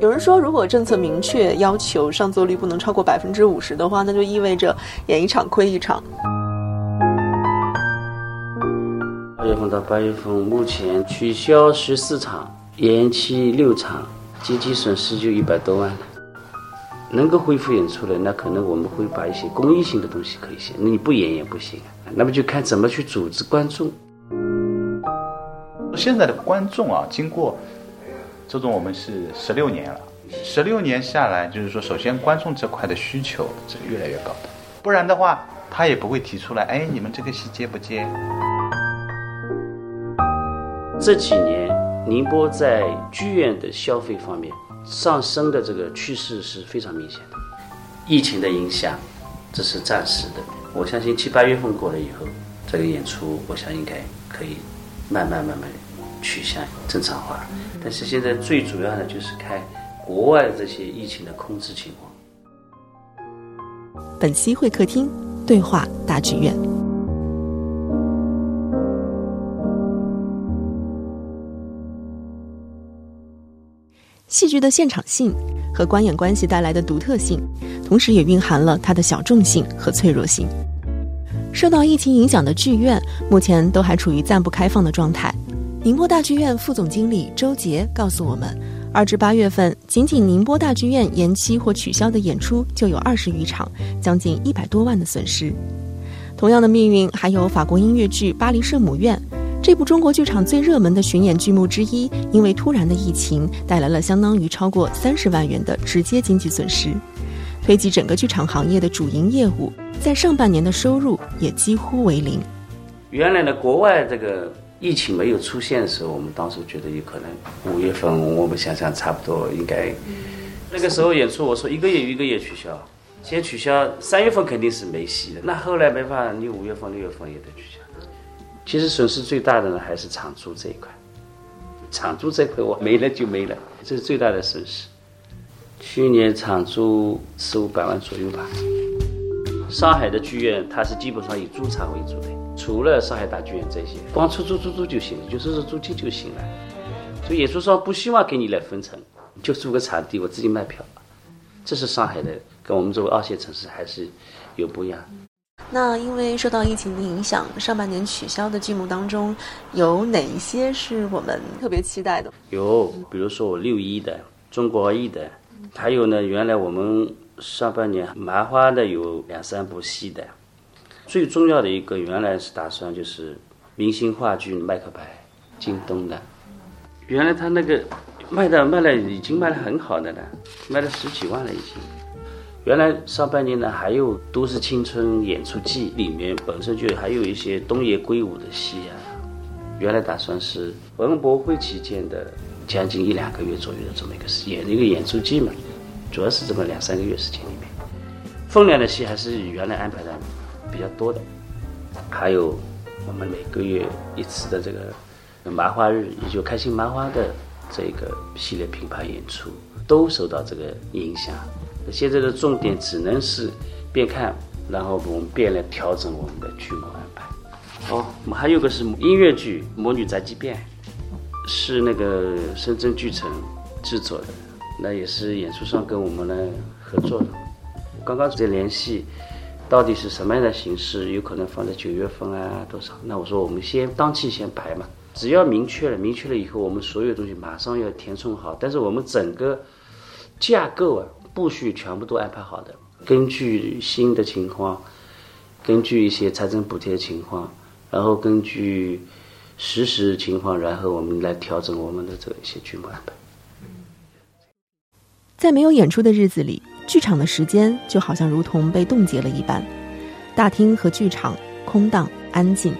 有人说，如果政策明确要求上座率不能超过百分之五十的话，那就意味着演一场亏一场。二月份到八月份，目前取消十四场，延期六场，经济损失就一百多万。能够恢复演出的，那可能我们会把一些公益性的东西可以写，那你不演也不行。那么就看怎么去组织观众。现在的观众啊，经过周总，我们是十六年了，十六年下来，就是说，首先观众这块的需求是越来越高的，不然的话，他也不会提出来，哎，你们这个戏接不接？这几年，宁波在剧院的消费方面。上升的这个趋势是非常明显的，疫情的影响，这是暂时的。我相信七八月份过了以后，这个演出，我想应该可以慢慢慢慢趋向正常化。但是现在最主要的就是看国外这些疫情的控制情况。本期会客厅对话大剧院。戏剧的现场性和观演关系带来的独特性，同时也蕴含了它的小众性和脆弱性。受到疫情影响的剧院目前都还处于暂不开放的状态。宁波大剧院副总经理周杰告诉我们，二至八月份，仅仅宁波大剧院延期或取消的演出就有二十余场，将近一百多万的损失。同样的命运还有法国音乐剧《巴黎圣母院》。这部中国剧场最热门的巡演剧目之一，因为突然的疫情带来了相当于超过三十万元的直接经济损失，推及整个剧场行业的主营业务，在上半年的收入也几乎为零。原来的，国外这个疫情没有出现的时候，我们当时觉得有可能五月份，我们想想差不多应该，那个时候演出，我说一个月一个月取消，先取消三月份肯定是没戏的，那后来没办法，你五月份六月份也得取消。其实损失最大的呢，还是场租这一块。场租这块我没了就没了，这是最大的损失。去年场租四五百万左右吧。上海的剧院它是基本上以租场为主的，除了上海大剧院这些，光出租出租就行了，就收收租金就行了。所以演出商不希望给你来分成，就租个场地我自己卖票。这是上海的，跟我们作为二线城市还是有不一样。那因为受到疫情的影响，上半年取消的剧目当中，有哪一些是我们特别期待的？有，比如说我六一的、中国艺的，还有呢，原来我们上半年麻花的有两三部戏的。最重要的一个，原来是打算就是明星话剧《麦克白》，京东的。原来他那个卖的卖了，已经卖的很好的了，卖了十几万了已经。原来上半年呢，还有《都市青春演出季》里面本身就还有一些东野圭吾的戏啊。原来打算是文博会期间的将近一两个月左右的这么一个演一个演出季嘛，主要是这么两三个月时间里面，分量的戏还是原来安排的比较多的。还有我们每个月一次的这个麻花日，也就开心麻花的这个系列品牌演出，都受到这个影响。现在的重点只能是边看，然后我们边来调整我们的剧目安排。哦，我们还有个是音乐剧《魔女宅急便》，是那个深圳剧城制作的，那也是演出商跟我们来合作的。刚刚在联系，到底是什么样的形式，有可能放在九月份啊多少？那我说我们先当期先排嘛，只要明确了，明确了以后，我们所有东西马上要填充好。但是我们整个架构啊。步序全部都安排好的，根据新的情况，根据一些财政补贴的情况，然后根据实时情况，然后我们来调整我们的这一些剧目安排。在没有演出的日子里，剧场的时间就好像如同被冻结了一般，大厅和剧场空荡安静，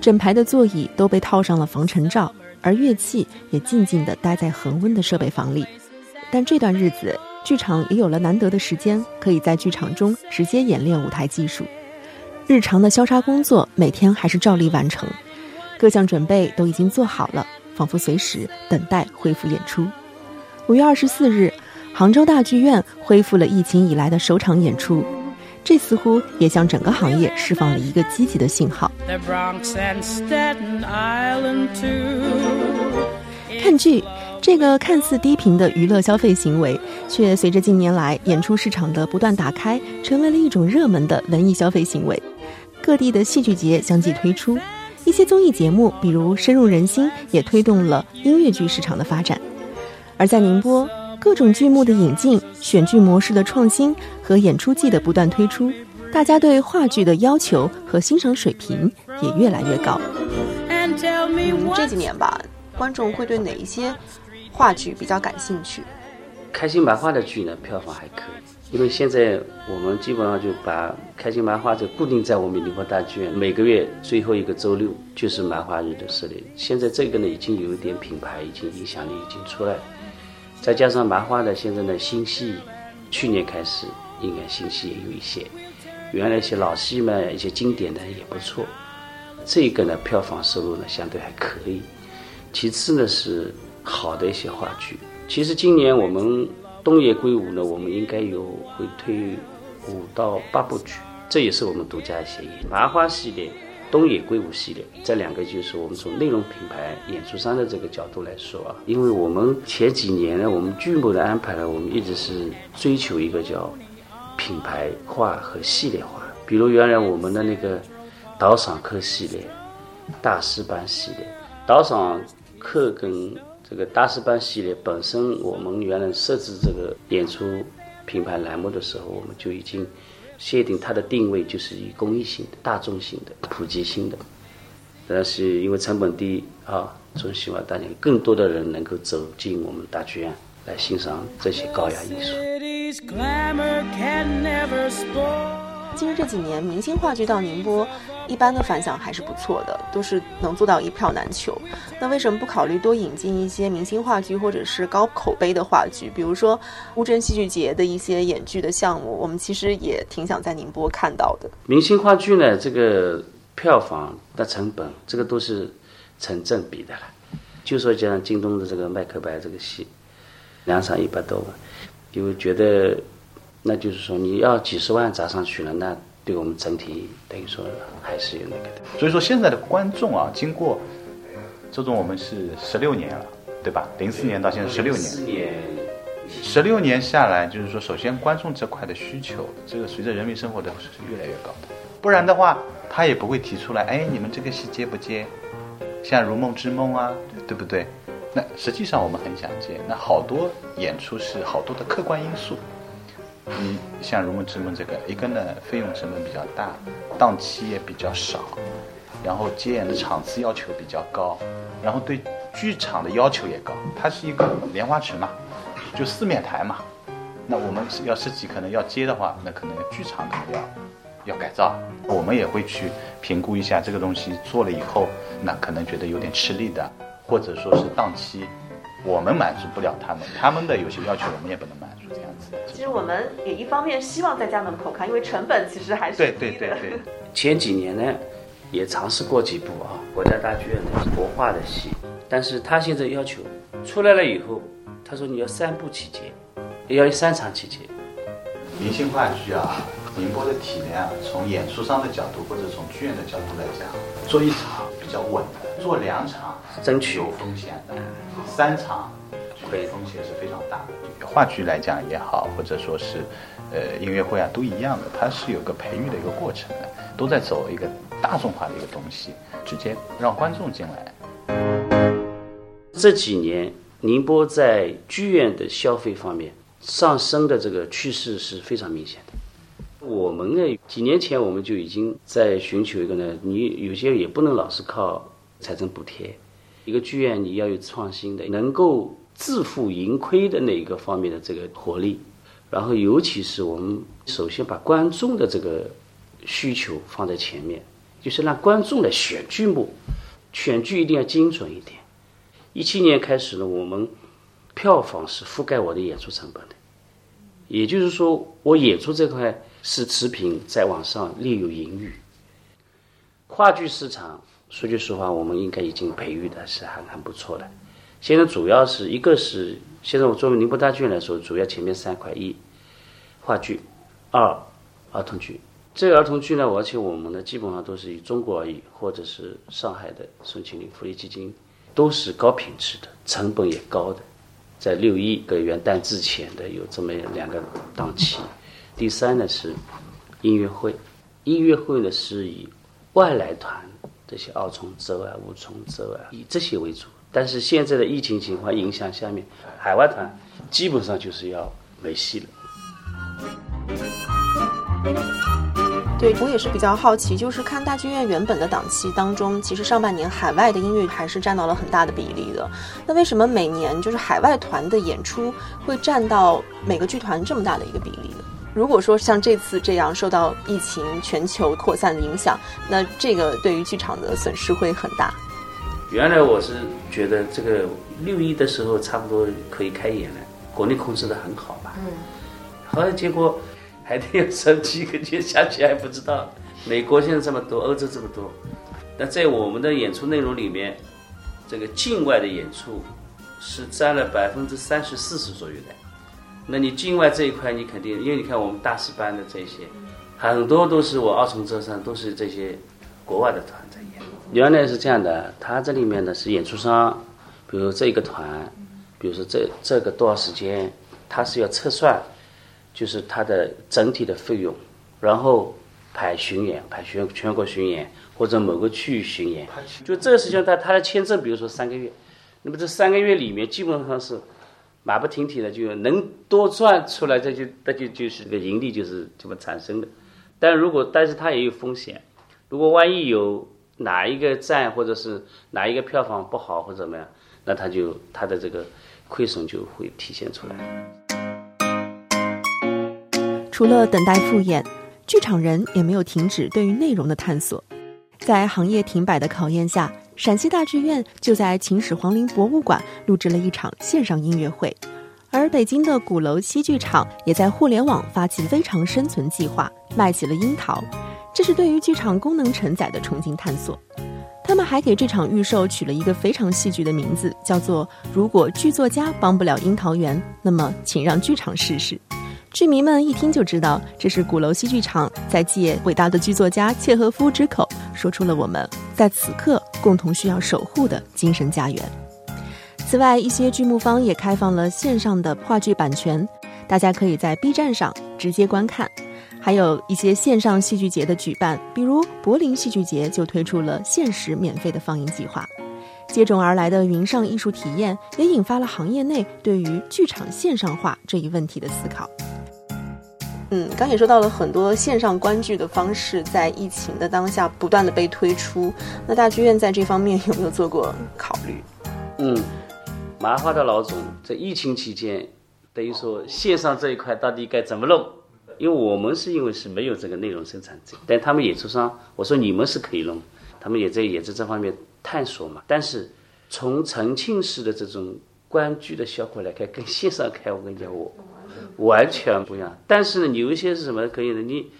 整排的座椅都被套上了防尘罩，而乐器也静静地待在恒温的设备房里。但这段日子。剧场也有了难得的时间，可以在剧场中直接演练舞台技术。日常的消杀工作每天还是照例完成，各项准备都已经做好了，仿佛随时等待恢复演出。五月二十四日，杭州大剧院恢复了疫情以来的首场演出，这似乎也向整个行业释放了一个积极的信号。看剧。这个看似低频的娱乐消费行为，却随着近年来演出市场的不断打开，成为了一种热门的文艺消费行为。各地的戏剧节相继推出，一些综艺节目，比如深入人心，也推动了音乐剧市场的发展。而在宁波，各种剧目的引进、选剧模式的创新和演出季的不断推出，大家对话剧的要求和欣赏水平也越来越高。嗯，这几年吧，观众会对哪一些话剧比较感兴趣？开心麻花的剧呢，票房还可以，因为现在我们基本上就把开心麻花就固定在我们宁波大剧院，每个月最后一个周六就是麻花日的设立。现在这个呢，已经有一点品牌，已经影响力已经出来。再加上麻花的现在的新戏，去年开始应该新戏也有一些，原来一些老戏嘛，一些经典的也不错。这个呢，票房收入呢相对还可以。其次呢是好的一些话剧。其实今年我们东野圭吾呢，我们应该有会推五到八部剧，这也是我们独家协议。麻花系列。东野圭吾系列，这两个就是我们从内容品牌、演出商的这个角度来说啊，因为我们前几年呢，我们剧目的安排呢，我们一直是追求一个叫品牌化和系列化。比如原来我们的那个导赏课系列、大师班系列，导赏课跟这个大师班系列本身，我们原来设置这个演出品牌栏目的时候，我们就已经。限定它的定位就是以公益性的、大众性的、普及性的，但是因为成本低啊，总希望大家更多的人能够走进我们大剧院来欣赏这些高雅艺术。其实这几年明星话剧到宁波。一般的反响还是不错的，都是能做到一票难求。那为什么不考虑多引进一些明星话剧或者是高口碑的话剧？比如说乌镇戏剧节的一些演剧的项目，我们其实也挺想在宁波看到的。明星话剧呢，这个票房的成本，这个都是成正比的了。就说像京东的这个《麦克白》这个戏，两场一百多万，就觉得那就是说你要几十万砸上去了，那。对我们整体等于说还是有那个的，所以说现在的观众啊，经过这种我们是十六年了，对吧？零四年到现在十六年，十六年下来，就是说，首先观众这块的需求，这个随着人民生活的是越来越高的，不然的话，他也不会提出来，哎，你们这个戏接不接？像《如梦之梦》啊，对不对？那实际上我们很想接，那好多演出是好多的客观因素。你像《如梦之梦》这个，一个呢费用成本比较大，档期也比较少，然后接演的场次要求比较高，然后对剧场的要求也高。它是一个莲花池嘛，就四面台嘛。那我们要设计可能要接的话，那可能剧场可能要要改造。我们也会去评估一下这个东西做了以后，那可能觉得有点吃力的，或者说是档期我们满足不了他们，他们的有些要求我们也不能满。其实我们也一方面希望在家门口看，因为成本其实还是对对对对。前几年呢，也尝试过几部啊，国家大剧院的国画的戏，但是他现在要求出来了以后，他说你要三部起节，要三场起节。明星话剧啊，宁波的体量，从演出商的角度或者从剧院的角度来讲，做一场比较稳的，做两场争取有风险的，三场。风险是非常大的。话剧来讲也好，或者说是，呃，音乐会啊，都一样的，它是有个培育的一个过程的，都在走一个大众化的一个东西，直接让观众进来。这几年，宁波在剧院的消费方面上升的这个趋势是非常明显的。我们呢，几年前我们就已经在寻求一个呢，你有些也不能老是靠财政补贴，一个剧院你要有创新的，能够。自负盈亏的那一个方面的这个活力，然后尤其是我们首先把观众的这个需求放在前面，就是让观众来选剧目，选剧一定要精准一点。一七年开始呢，我们票房是覆盖我的演出成本的，也就是说，我演出这块是持平，在往上略有盈余。话剧市场，说句实话，我们应该已经培育的是很很不错的。现在主要是一个是，现在我作为宁波大剧院来说，主要前面三块：一话剧，二儿童剧。这个儿童剧呢，而且我们呢基本上都是以中国而已或者是上海的宋庆龄福利基金，都是高品质的，成本也高的。在六一跟元旦之前的有这么两个档期。第三呢是音乐会，音乐会呢是以外来团这些二重奏啊、五重奏啊以这些为主。但是现在的疫情情况影响下面，海外团基本上就是要没戏了。对我也是比较好奇，就是看大剧院原本的档期当中，其实上半年海外的音乐还是占到了很大的比例的。那为什么每年就是海外团的演出会占到每个剧团这么大的一个比例呢？如果说像这次这样受到疫情全球扩散的影响，那这个对于剧场的损失会很大。原来我是觉得这个六一的时候差不多可以开演了，国内控制的很好吧。嗯。后来结果。还得要十几个月下去还不知道，美国现在这么多，欧洲这么多，那在我们的演出内容里面，这个境外的演出是占了百分之三十四十左右的。那你境外这一块，你肯定，因为你看我们大师班的这些，很多都是我二重奏上都是这些国外的团在演。原来是这样的，他这里面呢是演出商，比如这一个团，比如说这这个多少时间，他是要测算。就是它的整体的费用，然后排巡演，排全全国巡演或者某个区域巡演，就这个事情，他他的签证，比如说三个月，那么这三个月里面基本上是马不停蹄的，就能多赚出来，这就那就就是个盈利，就是这么产生的。但如果但是它也有风险，如果万一有哪一个站或者是哪一个票房不好或者怎么样，那他就他的这个亏损就会体现出来。除了等待复演，剧场人也没有停止对于内容的探索。在行业停摆的考验下，陕西大剧院就在秦始皇陵博物馆录制了一场线上音乐会，而北京的鼓楼西剧场也在互联网发起“非常生存计划”，卖起了樱桃。这是对于剧场功能承载的重新探索。他们还给这场预售取了一个非常戏剧的名字，叫做“如果剧作家帮不了樱桃园，那么请让剧场试试”。剧迷们一听就知道，这是鼓楼戏剧场在借伟大的剧作家契诃夫之口，说出了我们在此刻共同需要守护的精神家园。此外，一些剧目方也开放了线上的话剧版权，大家可以在 B 站上直接观看。还有一些线上戏剧节的举办，比如柏林戏剧节就推出了限时免费的放映计划。接踵而来的云上艺术体验，也引发了行业内对于剧场线上化这一问题的思考。嗯，刚也说到了很多线上观剧的方式，在疫情的当下不断的被推出。那大剧院在这方面有没有做过考虑？嗯，麻花的老总在疫情期间，等于说线上这一块到底该怎么弄？因为我们是因为是没有这个内容生产者，但他们演出商，我说你们是可以弄，他们也在也在这方面探索嘛。但是从重庆市的这种观剧的效果来看，跟线上看，我跟你讲我。完全不一样，但是呢，有一些是什么可以的？你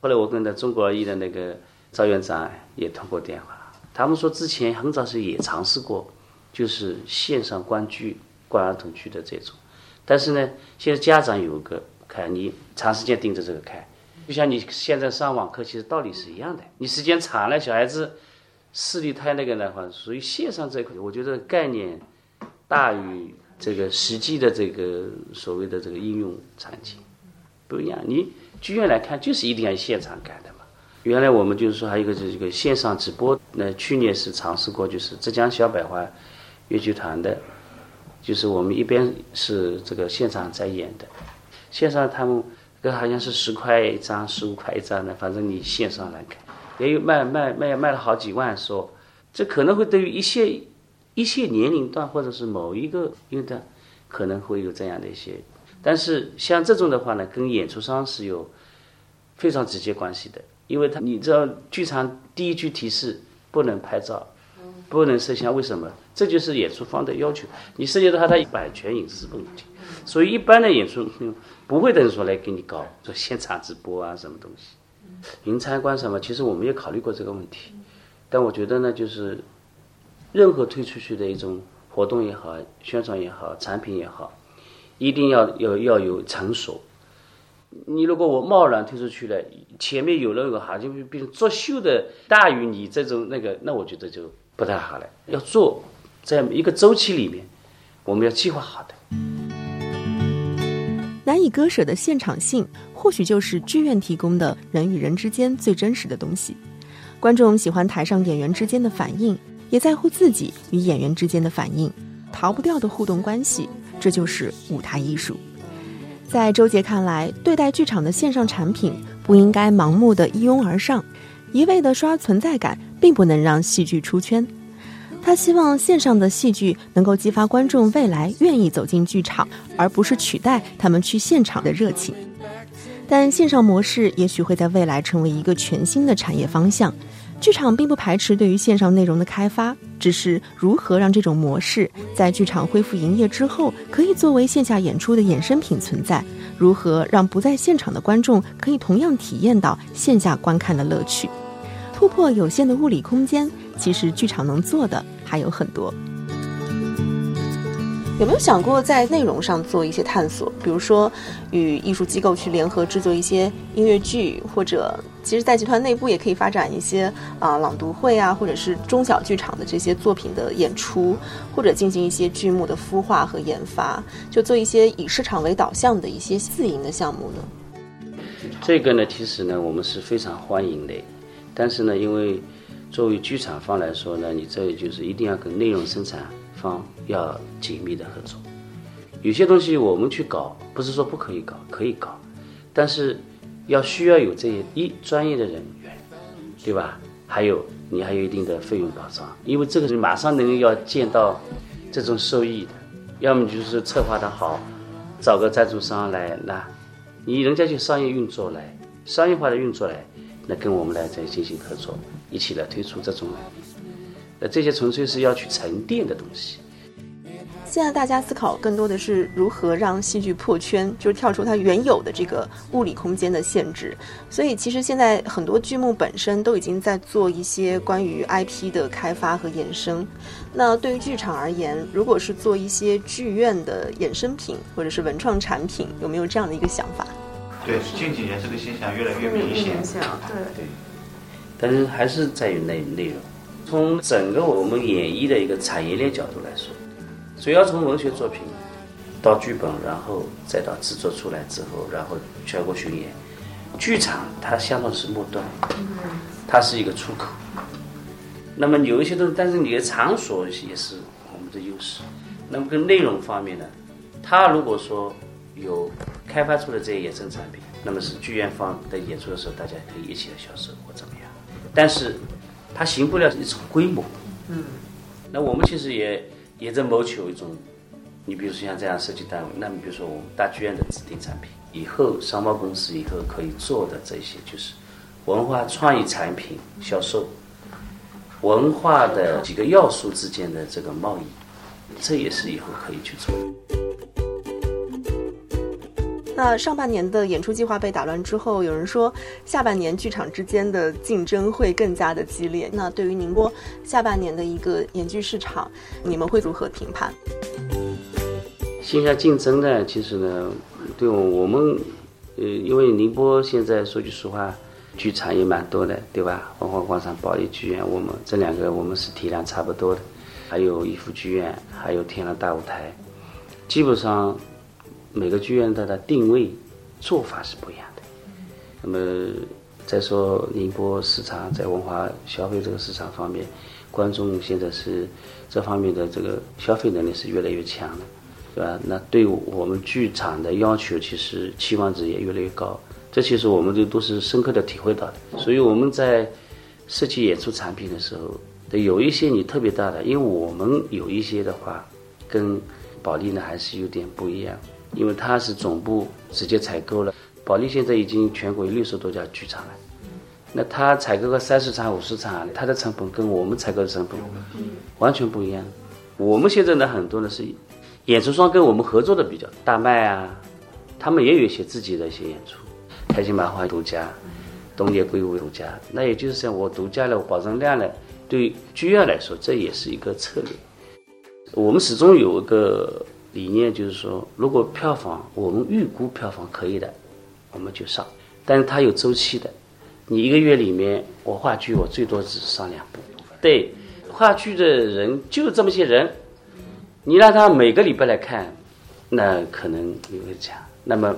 后来我跟那中国艺的那个赵院长也通过电话，他们说之前很早时也尝试过，就是线上观剧、观儿童剧的这种，但是呢，现在家长有个看你长时间盯着这个看，就像你现在上网课，其实道理是一样的。你时间长了，小孩子视力太那个的话，属于线上这块，我觉得概念大于。这个实际的这个所谓的这个应用场景不一样，你剧院来看就是一定要现场看的嘛。原来我们就是说还有一个就是一个线上直播，那去年是尝试过，就是浙江小百花越剧团的，就是我们一边是这个现场在演的，线上他们跟好像是十块一张、十五块一张的，反正你线上来看，也有卖卖卖卖了好几万，说这可能会对于一些。一些年龄段或者是某一个阶段，可能会有这样的一些，但是像这种的话呢，跟演出商是有非常直接关系的，因为他你知道，剧场第一句提示不能拍照，不能摄像，为什么？这就是演出方的要求，你涉及到他的版权隐私问题，所以一般的演出不会等于说来给你搞做现场直播啊什么东西，云参观什么，其实我们也考虑过这个问题，但我觉得呢，就是。任何推出去的一种活动也好，宣传也好，产品也好，一定要要要有成熟。你如果我贸然推出去了，前面有那个好像比如作秀的大于你这种那个，那我觉得就不太好了。要做在一个周期里面，我们要计划好的。难以割舍的现场性，或许就是剧院提供的人与人之间最真实的东西。观众喜欢台上演员之间的反应，也在乎自己与演员之间的反应，逃不掉的互动关系，这就是舞台艺术。在周杰看来，对待剧场的线上产品，不应该盲目的一拥而上，一味的刷存在感，并不能让戏剧出圈。他希望线上的戏剧能够激发观众未来愿意走进剧场，而不是取代他们去现场的热情。但线上模式也许会在未来成为一个全新的产业方向。剧场并不排斥对于线上内容的开发，只是如何让这种模式在剧场恢复营业之后，可以作为线下演出的衍生品存在？如何让不在现场的观众可以同样体验到线下观看的乐趣？突破有限的物理空间，其实剧场能做的还有很多。有没有想过在内容上做一些探索？比如说，与艺术机构去联合制作一些音乐剧，或者其实，在集团内部也可以发展一些啊朗读会啊，或者是中小剧场的这些作品的演出，或者进行一些剧目的孵化和研发，就做一些以市场为导向的一些自营的项目呢？这个呢，其实呢，我们是非常欢迎的，但是呢，因为作为剧场方来说呢，你这就是一定要跟内容生产。方要紧密的合作，有些东西我们去搞，不是说不可以搞，可以搞，但是要需要有这些一专业的人员，对吧？还有你还有一定的费用保障，因为这个是马上能要见到这种收益的，要么就是策划的好，找个赞助商来，那你人家就商业运作来，商业化的运作来，那跟我们来再进行合作，一起来推出这种。呃，这些纯粹是要去沉淀的东西。现在大家思考更多的是如何让戏剧破圈，就是跳出它原有的这个物理空间的限制。所以，其实现在很多剧目本身都已经在做一些关于 IP 的开发和衍生。那对于剧场而言，如果是做一些剧院的衍生品或者是文创产品，有没有这样的一个想法？对，近几年这个现象越来越明显。对对。但是还是在于内内容。从整个我们演艺的一个产业链角度来说，主要从文学作品到剧本，然后再到制作出来之后，然后全国巡演，剧场它相当是末端，它是一个出口。那么有一些东西，但是你的场所也是我们的优势。那么跟内容方面呢，它如果说有开发出了这些衍生产品，那么是剧院方在演出的时候，大家可以一起来销售或怎么样。但是。它行不了一种规模，嗯，那我们其实也也在谋求一种，你比如说像这样设计单位，那么比如说我们大剧院的指定产品，以后商贸公司以后可以做的这些就是文化创意产品销售，文化的几个要素之间的这个贸易，这也是以后可以去做。那上半年的演出计划被打乱之后，有人说下半年剧场之间的竞争会更加的激烈。那对于宁波下半年的一个演剧市场，你们会如何评判？线下竞争呢？其实呢，对我我们，呃，因为宁波现在说句实话，剧场也蛮多的，对吧？文化广场、保利剧院，我们这两个我们是体量差不多的，还有逸夫剧院，还有天乐大舞台，基本上。每个剧院它的定位做法是不一样的。那么再说宁波市场在文化消费这个市场方面，观众现在是这方面的这个消费能力是越来越强的，对吧？那对我们剧场的要求其实期望值也越来越高。这其实我们都都是深刻的体会到的。所以我们在设计演出产品的时候，有一些你特别大的，因为我们有一些的话跟保利呢还是有点不一样。因为它是总部直接采购了，保利现在已经全国有六十多家剧场了，那它采购个三十场、五十场，它的成本跟我们采购的成本完全不一样。我们现在呢，很多呢是演出商跟我们合作的比较大麦啊，他们也有一些自己的一些演出，开心麻花独家，东野圭吾独家，那也就是像我独家了，我保证量了，对剧院来说这也是一个策略。我们始终有一个。理念就是说，如果票房我们预估票房可以的，我们就上。但是它有周期的，你一个月里面我话剧我最多只上两部。对，话剧的人就这么些人，你让他每个礼拜来看，那可能你会讲，那么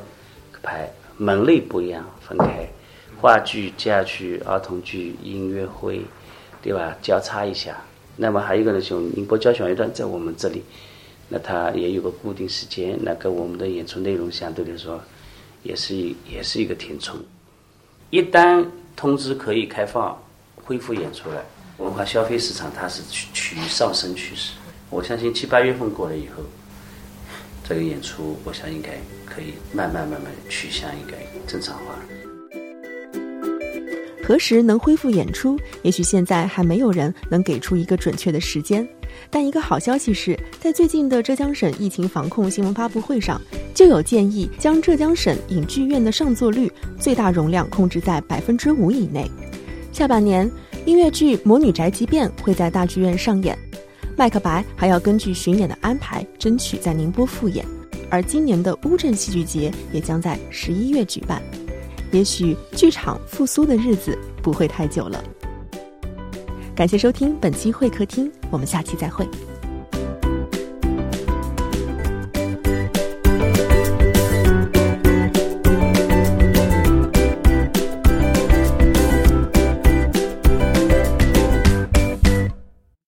排门类不一样，分开，话剧、家剧、儿童剧、音乐会，对吧？交叉一下。那么还有一个呢，就宁波交响乐团在我们这里，那它也有个固定时间，那跟我们的演出内容相对来说，也是也是一个填充。一旦通知可以开放恢复演出了，文化消费市场它是趋趋于上升趋势。我相信七八月份过了以后，这个演出我想应该可以慢慢慢慢趋向一个正常化。何时能恢复演出？也许现在还没有人能给出一个准确的时间。但一个好消息是，在最近的浙江省疫情防控新闻发布会上，就有建议将浙江省影剧院的上座率最大容量控制在百分之五以内。下半年，音乐剧《魔女宅急便》会在大剧院上演，《麦克白》还要根据巡演的安排争取在宁波复演，而今年的乌镇戏剧节也将在十一月举办。也许剧场复苏的日子不会太久了。感谢收听本期会客厅，我们下期再会。